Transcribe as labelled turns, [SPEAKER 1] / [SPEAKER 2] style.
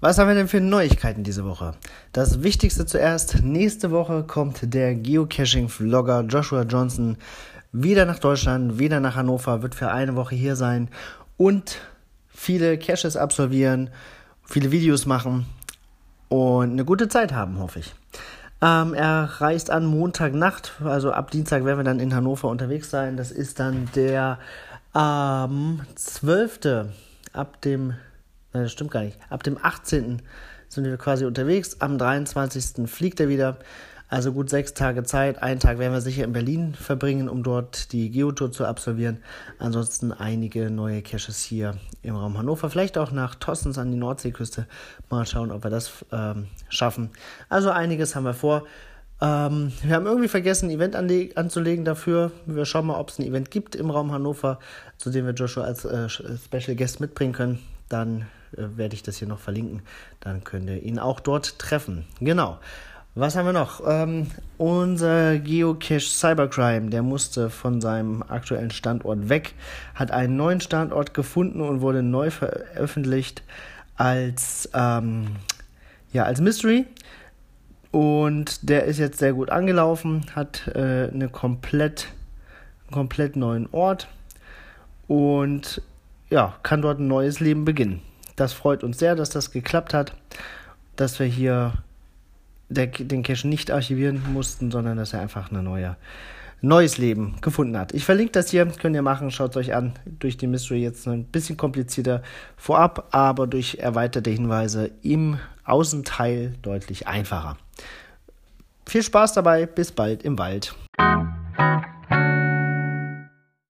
[SPEAKER 1] Was haben wir denn für Neuigkeiten diese Woche? Das Wichtigste zuerst, nächste Woche kommt der Geocaching-Vlogger Joshua Johnson wieder nach Deutschland, wieder nach Hannover, wird für eine Woche hier sein und viele Caches absolvieren, viele Videos machen und eine gute Zeit haben, hoffe ich. Ähm, er reist an Montagnacht, also ab Dienstag werden wir dann in Hannover unterwegs sein. Das ist dann der ähm, 12. ab dem Nein, das stimmt gar nicht. Ab dem 18. sind wir quasi unterwegs. Am 23. fliegt er wieder. Also gut sechs Tage Zeit. Einen Tag werden wir sicher in Berlin verbringen, um dort die Geotour zu absolvieren. Ansonsten einige neue Caches hier im Raum Hannover. Vielleicht auch nach Tossens an die Nordseeküste. Mal schauen, ob wir das ähm, schaffen. Also einiges haben wir vor. Ähm, wir haben irgendwie vergessen, ein Event anzulegen dafür. Wir schauen mal, ob es ein Event gibt im Raum Hannover, zu dem wir Joshua als äh, Special Guest mitbringen können. Dann äh, werde ich das hier noch verlinken. Dann könnt ihr ihn auch dort treffen. Genau. Was haben wir noch? Ähm, unser Geocache Cybercrime, der musste von seinem aktuellen Standort weg, hat einen neuen Standort gefunden und wurde neu veröffentlicht als, ähm, ja, als Mystery. Und der ist jetzt sehr gut angelaufen, hat äh, eine komplett, einen komplett neuen Ort und ja, kann dort ein neues Leben beginnen. Das freut uns sehr, dass das geklappt hat, dass wir hier der, den Cache nicht archivieren mussten, sondern dass er einfach ein neue, neues Leben gefunden hat. Ich verlinke das hier, könnt ihr machen, schaut es euch an. Durch die Mystery jetzt ein bisschen komplizierter vorab, aber durch erweiterte Hinweise im Außenteil deutlich einfacher. Viel Spaß dabei, bis bald im Wald.